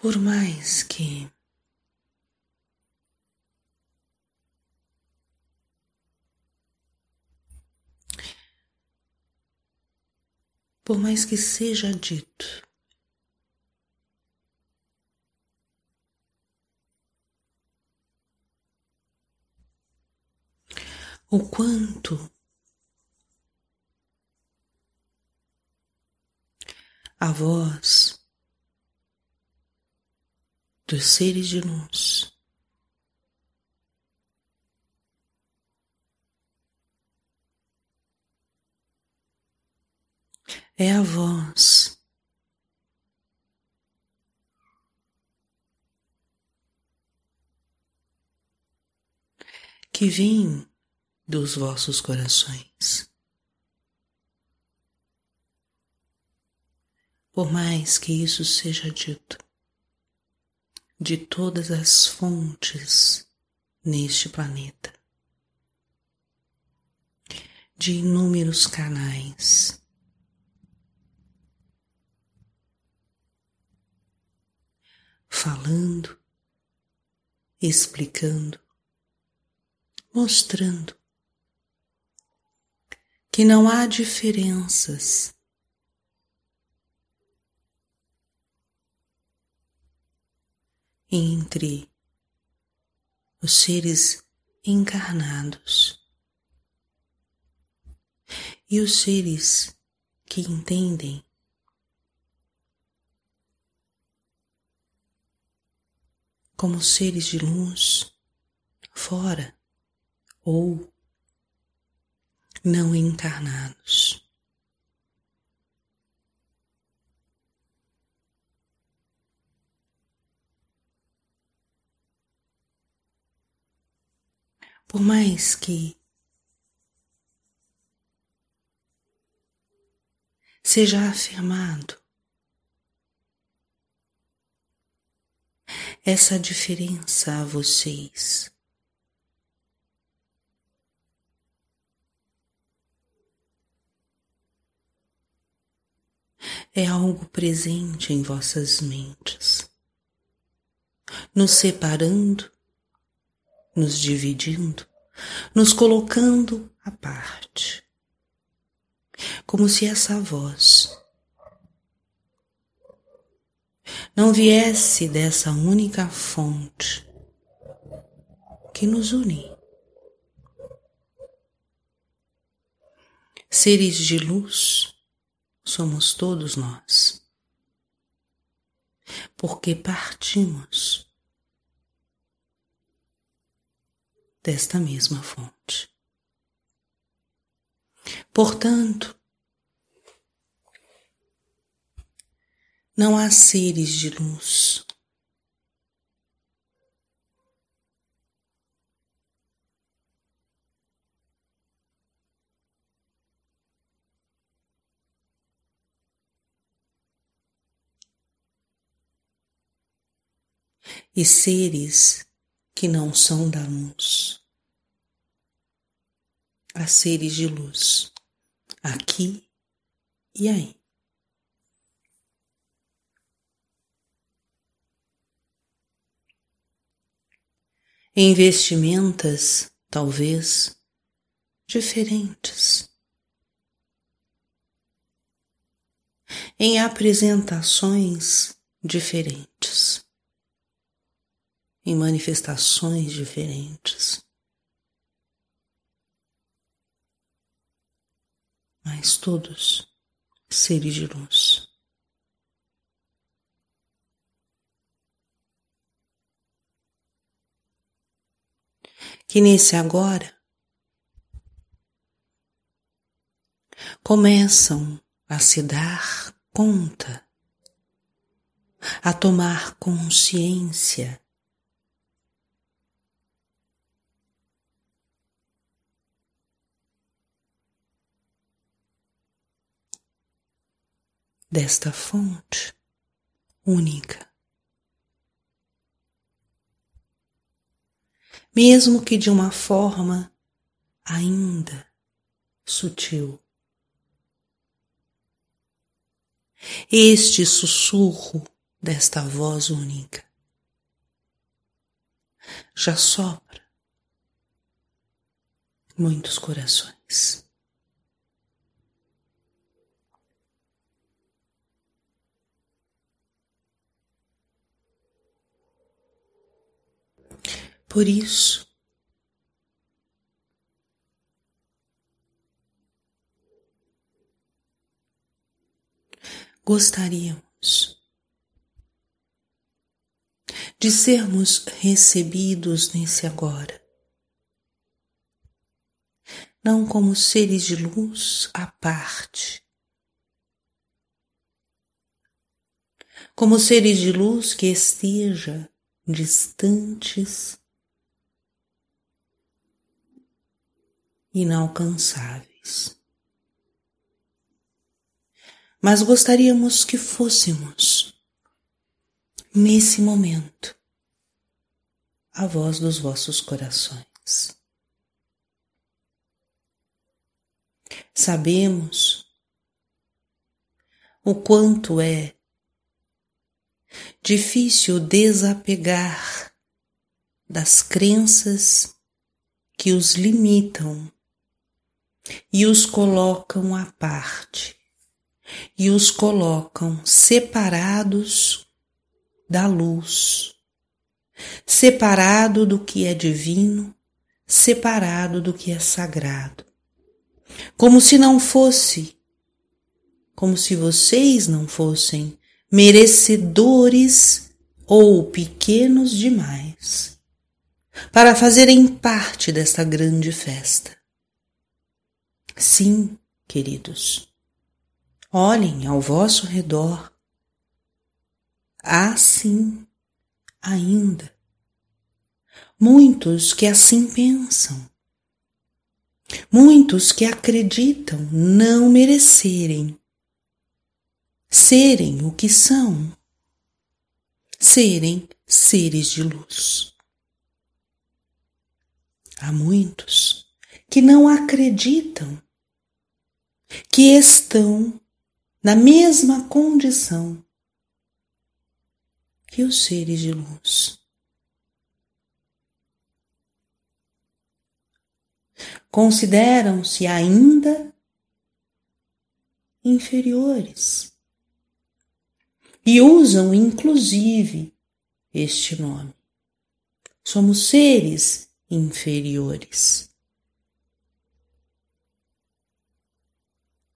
Por mais que por mais que seja dito o quanto a voz dos seres de luz é a voz que vem dos vossos corações. Por mais que isso seja dito de todas as fontes neste planeta, de inúmeros canais, falando, explicando, mostrando que não há diferenças entre os seres encarnados e os seres que entendem como seres de luz fora ou não encarnados. Por mais que seja afirmado essa diferença a vocês. é algo presente em vossas mentes, nos separando, nos dividindo, nos colocando à parte, como se essa voz não viesse dessa única fonte que nos une. Seres de luz somos todos nós. Porque partimos desta mesma fonte. Portanto, não há seres de luz e seres que não são da luz. Há seres de luz aqui e aí. Em vestimentas, talvez, diferentes. Em apresentações diferentes em manifestações diferentes. Mas todos seres de luz. Que nesse agora começam a se dar conta, a tomar consciência desta fonte única. Mesmo que de uma forma ainda sutil. Este sussurro desta voz única já sopra muitos corações. Por isso, gostaríamos de sermos recebidos nesse agora, não como seres de luz à parte, como seres de luz que esteja distantes, inalcançáveis. Mas gostaríamos que fôssemos nesse momento, a voz dos vossos corações. Sabemos o quanto é difícil desapegar das crenças que os limitam e os colocam à parte e os colocam separados da luz, separado do que é divino, separado do que é sagrado. Como se não fosse, como se vocês não fossem merecedores ou pequenos demais para fazerem parte desta grande festa. Sim, queridos, olhem ao vosso redor assim ainda. Muitos que assim pensam, muitos que acreditam não merecerem serem o que são, serem seres de luz. Há muitos que não acreditam que estão na mesma condição que os seres de luz. Consideram-se ainda inferiores e usam inclusive este nome. Somos seres inferiores.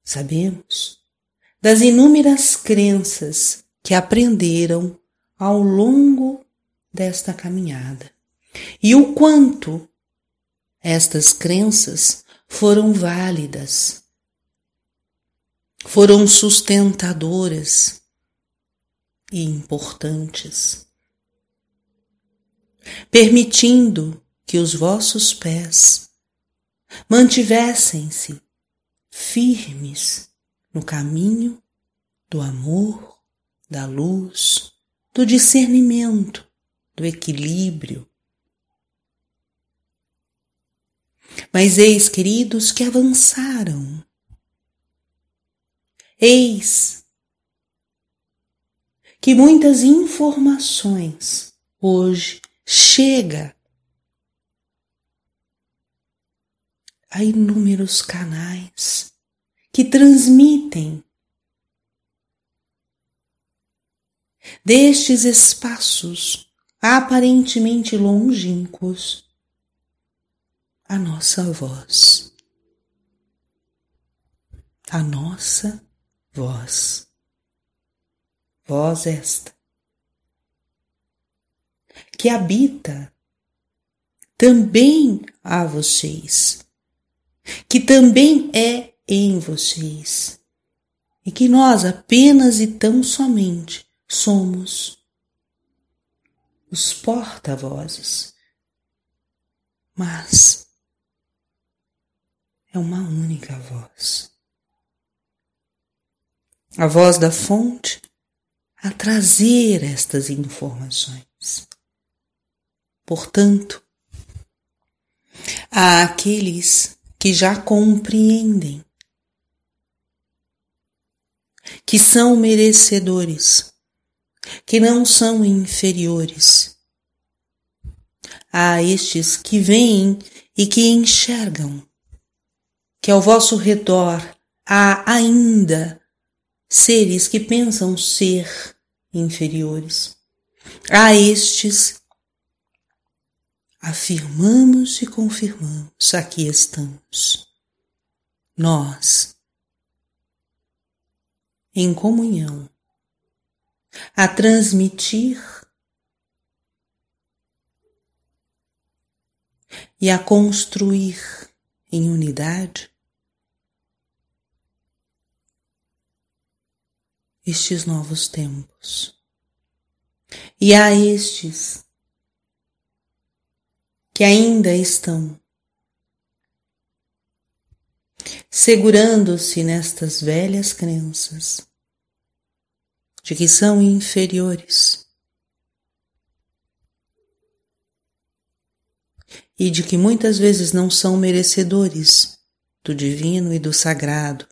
Sabemos das inúmeras crenças que aprenderam ao longo desta caminhada e o quanto estas crenças foram válidas, foram sustentadoras e importantes, permitindo que os vossos pés mantivessem-se firmes no caminho do amor, da luz, do discernimento, do equilíbrio. Mas eis, queridos, que avançaram. Eis que muitas informações hoje chega a inúmeros canais que transmitem destes espaços aparentemente longínquos a nossa voz. A nossa voz. Voz esta que habita também a vocês, que também é em vocês, e que nós apenas e tão somente somos os porta-vozes, mas é uma única voz. A voz da fonte a trazer estas informações. Portanto, há aqueles que já compreendem que são merecedores que não são inferiores. Há estes que veem e que enxergam que ao vosso redor há ainda seres que pensam ser inferiores. A estes afirmamos e confirmamos: aqui estamos. Nós, em comunhão, a transmitir e a construir em unidade estes novos tempos. E há estes que ainda estão segurando-se nestas velhas crenças de que são inferiores e de que muitas vezes não são merecedores do divino e do sagrado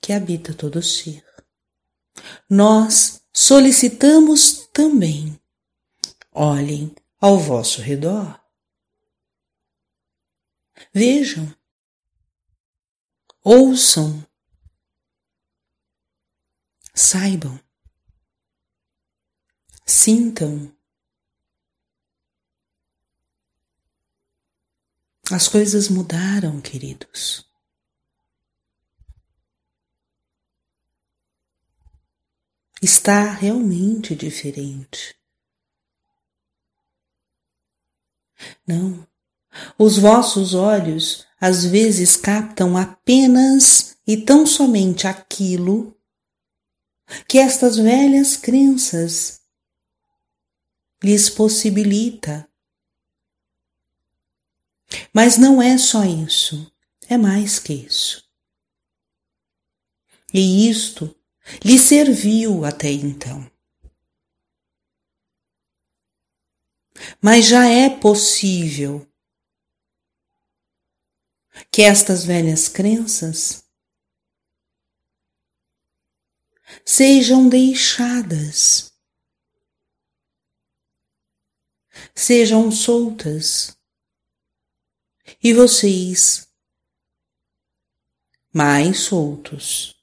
que habita todo ser. Nós solicitamos também. Olhem ao vosso redor. Vejam, ouçam, saibam, sintam. As coisas mudaram, queridos. Está realmente diferente. Não, os vossos olhos às vezes captam apenas e tão somente aquilo que estas velhas crenças lhes possibilita. Mas não é só isso, é mais que isso. E isto lhe serviu até então. Mas já é possível que estas velhas crenças sejam deixadas, sejam soltas e vocês mais soltos,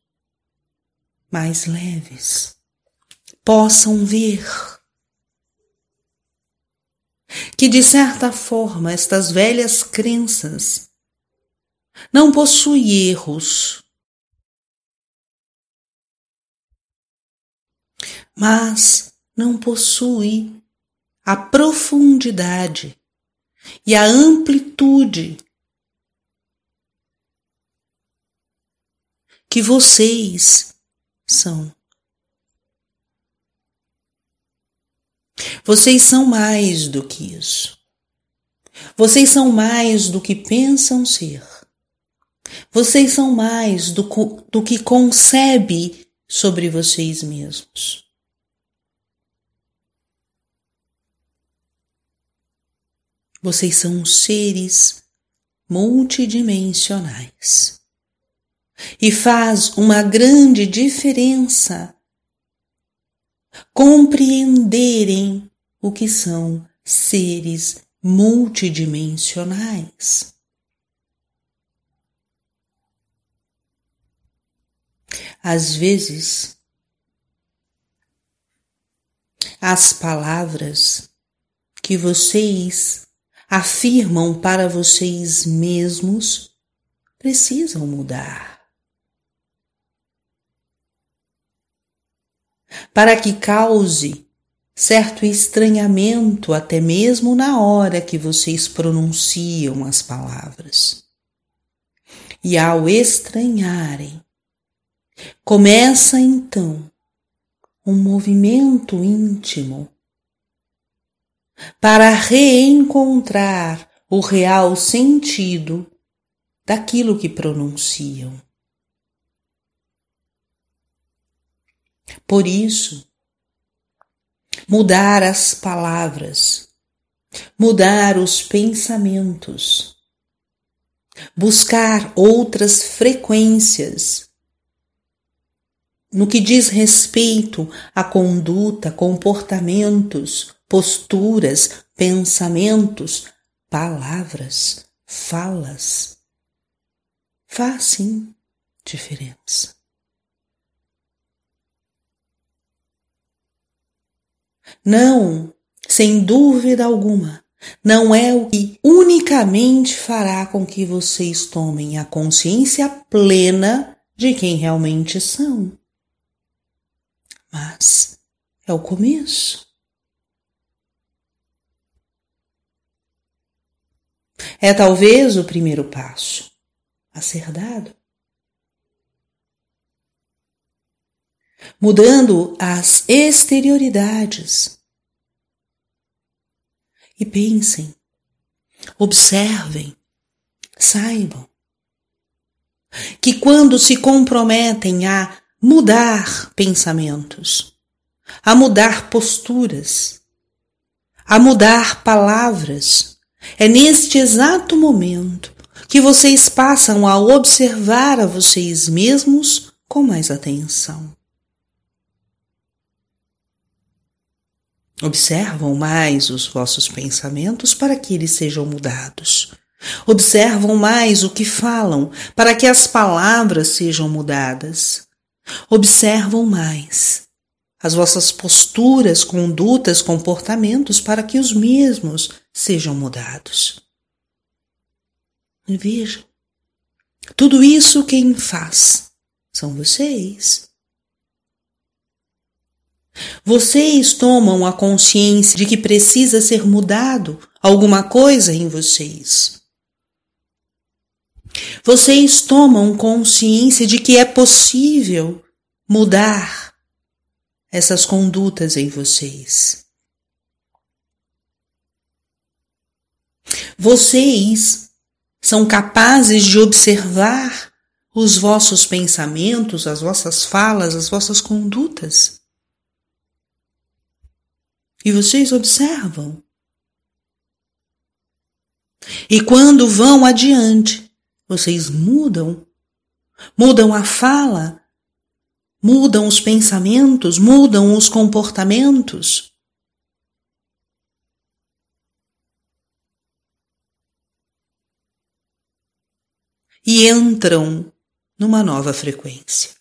mais leves, possam ver que de certa forma estas velhas crenças não possuem erros, mas não possui a profundidade e a amplitude que vocês são. Vocês são mais do que isso. Vocês são mais do que pensam ser. Vocês são mais do, do que concebe sobre vocês mesmos. Vocês são seres multidimensionais. E faz uma grande diferença compreenderem o que são seres multidimensionais. Às vezes, as palavras que vocês afirmam para vocês mesmos precisam mudar. para que cause certo estranhamento até mesmo na hora que vocês pronunciam as palavras. E ao estranharem, começa então um movimento íntimo para reencontrar o real sentido daquilo que pronunciam. Por isso, mudar as palavras, mudar os pensamentos, buscar outras frequências no que diz respeito à conduta, comportamentos, posturas, pensamentos, palavras, falas, faz sim diferença. Não, sem dúvida alguma, não é o que unicamente fará com que vocês tomem a consciência plena de quem realmente são. Mas é o começo. É talvez o primeiro passo a ser dado. Mudando as exterioridades. E pensem, observem, saibam que quando se comprometem a mudar pensamentos, a mudar posturas, a mudar palavras, é neste exato momento que vocês passam a observar a vocês mesmos com mais atenção. Observam mais os vossos pensamentos para que eles sejam mudados. Observam mais o que falam para que as palavras sejam mudadas. Observam mais as vossas posturas, condutas, comportamentos para que os mesmos sejam mudados. Vejam, tudo isso quem faz são vocês. Vocês tomam a consciência de que precisa ser mudado alguma coisa em vocês. Vocês tomam consciência de que é possível mudar essas condutas em vocês. Vocês são capazes de observar os vossos pensamentos, as vossas falas, as vossas condutas. E vocês observam. E quando vão adiante, vocês mudam, mudam a fala, mudam os pensamentos, mudam os comportamentos. E entram numa nova frequência.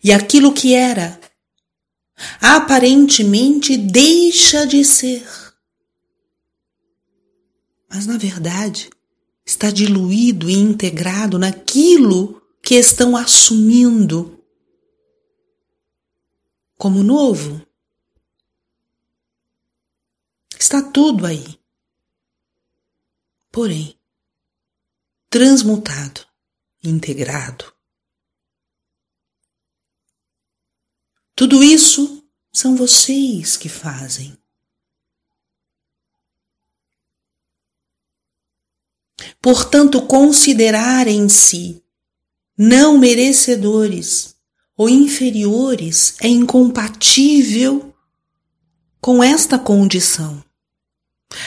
E aquilo que era aparentemente deixa de ser. Mas na verdade, está diluído e integrado naquilo que estão assumindo como novo. Está tudo aí. Porém, transmutado, integrado. Tudo isso são vocês que fazem. Portanto, considerarem-se não merecedores ou inferiores é incompatível com esta condição.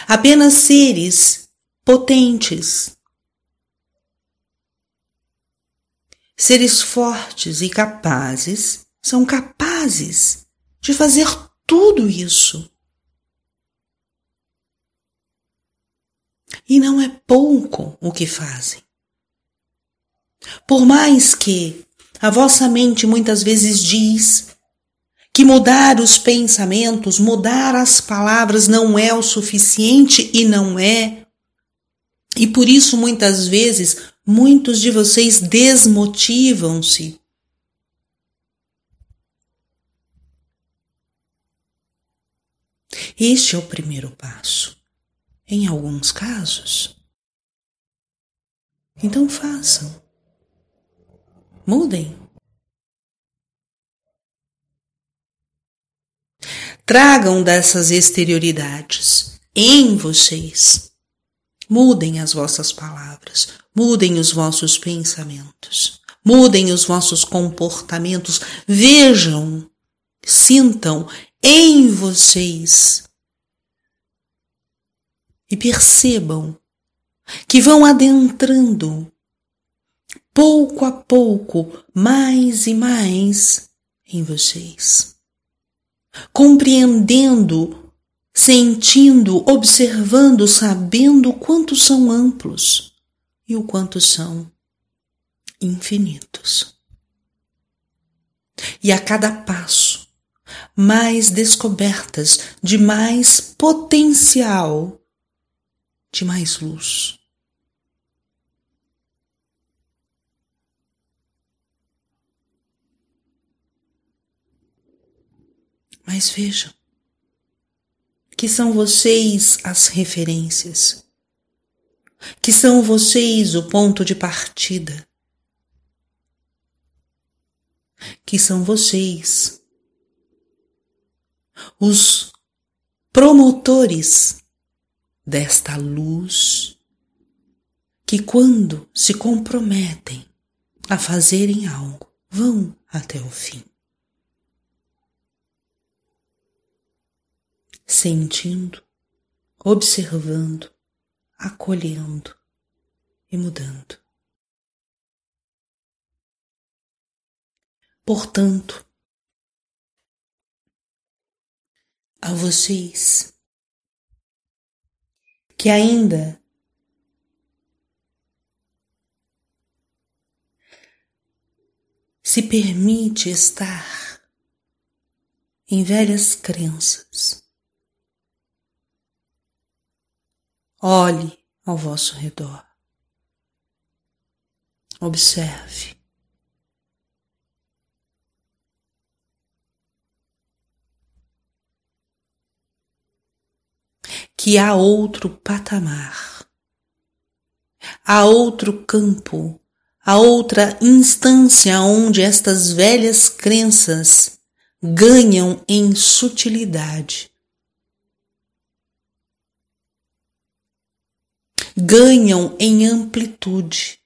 Apenas seres potentes, seres fortes e capazes são capazes de fazer tudo isso. E não é pouco o que fazem. Por mais que a vossa mente muitas vezes diz que mudar os pensamentos, mudar as palavras não é o suficiente e não é. E por isso muitas vezes muitos de vocês desmotivam-se. Este é o primeiro passo em alguns casos. Então façam. Mudem. Tragam dessas exterioridades em vocês. Mudem as vossas palavras, mudem os vossos pensamentos, mudem os vossos comportamentos. Vejam, sintam em vocês e percebam que vão adentrando pouco a pouco, mais e mais em vocês, compreendendo, sentindo, observando, sabendo o quanto são amplos e o quanto são infinitos. E a cada passo, mais descobertas de mais potencial, de mais luz. Mas vejam que são vocês as referências, que são vocês o ponto de partida, que são vocês os promotores desta luz que, quando se comprometem a fazerem algo, vão até o fim. Sentindo, observando, acolhendo e mudando. Portanto, a vocês que ainda se permite estar em velhas crenças. Olhe ao vosso redor. Observe. Que há outro patamar, há outro campo, há outra instância onde estas velhas crenças ganham em sutilidade. Ganham em amplitude,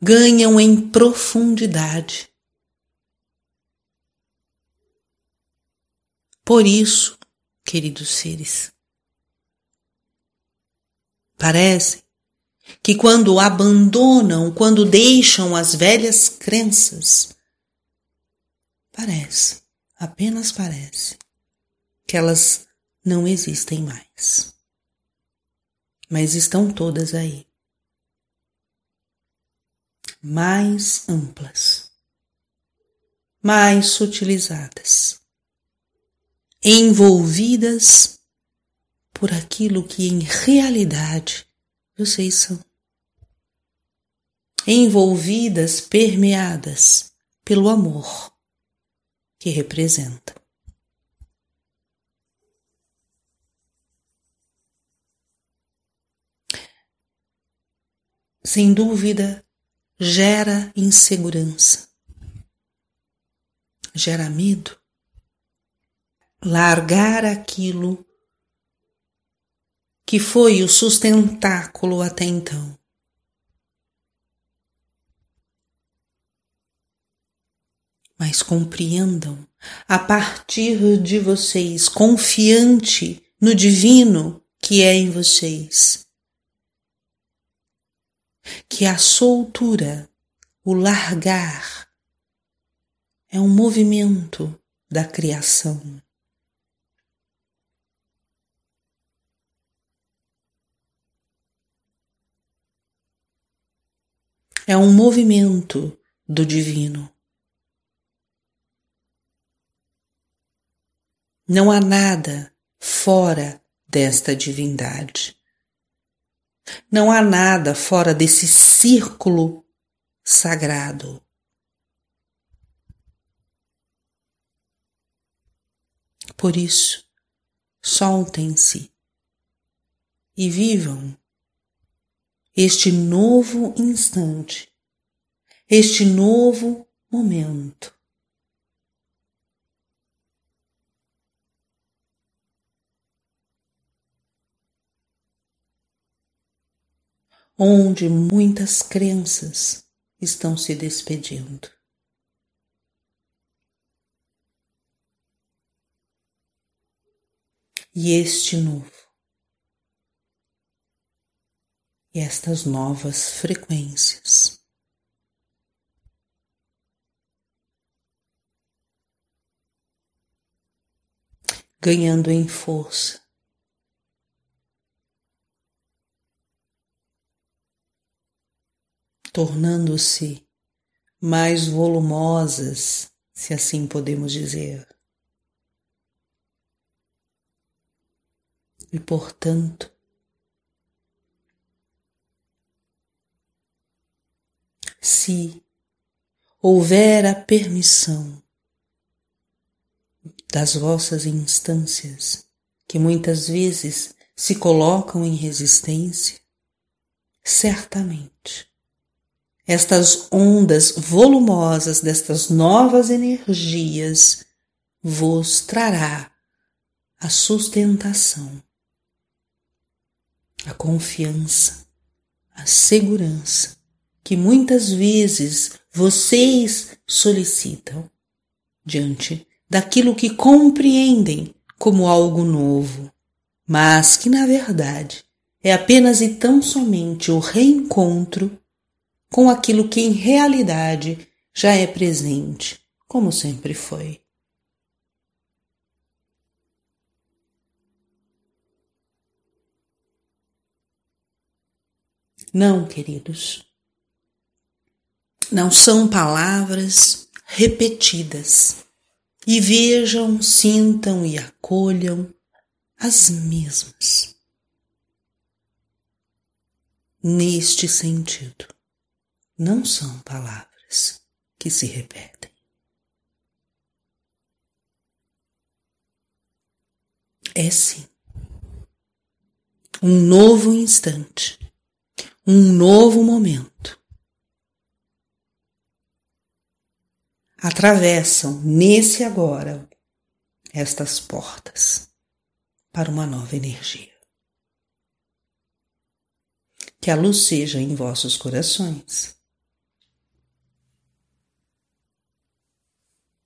ganham em profundidade. Por isso, queridos seres, parece que quando abandonam, quando deixam as velhas crenças, parece, apenas parece, que elas não existem mais. Mas estão todas aí. Mais amplas, mais sutilizadas envolvidas por aquilo que em realidade vocês são. Envolvidas, permeadas pelo amor que representa. Sem dúvida, gera insegurança, gera medo, largar aquilo que foi o sustentáculo até então. Mas compreendam, a partir de vocês, confiante no divino que é em vocês, que a soltura, o largar, é um movimento da criação. É um movimento do divino. Não há nada fora desta divindade. Não há nada fora desse círculo sagrado. Por isso, soltem-se e vivam este novo instante, este novo momento. Onde muitas crenças estão se despedindo. E este novo estas novas frequências. Ganhando em força, tornando-se mais volumosas, se assim podemos dizer. E, portanto, se houver a permissão das vossas instâncias, que muitas vezes se colocam em resistência, certamente estas ondas volumosas destas novas energias vos trará a sustentação, a confiança, a segurança que muitas vezes vocês solicitam diante daquilo que compreendem como algo novo, mas que na verdade é apenas e tão somente o reencontro com aquilo que em realidade já é presente, como sempre foi. Não, queridos, não são palavras repetidas. E vejam, sintam e acolham as mesmas. Neste sentido não são palavras que se repetem. É sim um novo instante, um novo momento. Atravessam nesse agora estas portas para uma nova energia. Que a luz seja em vossos corações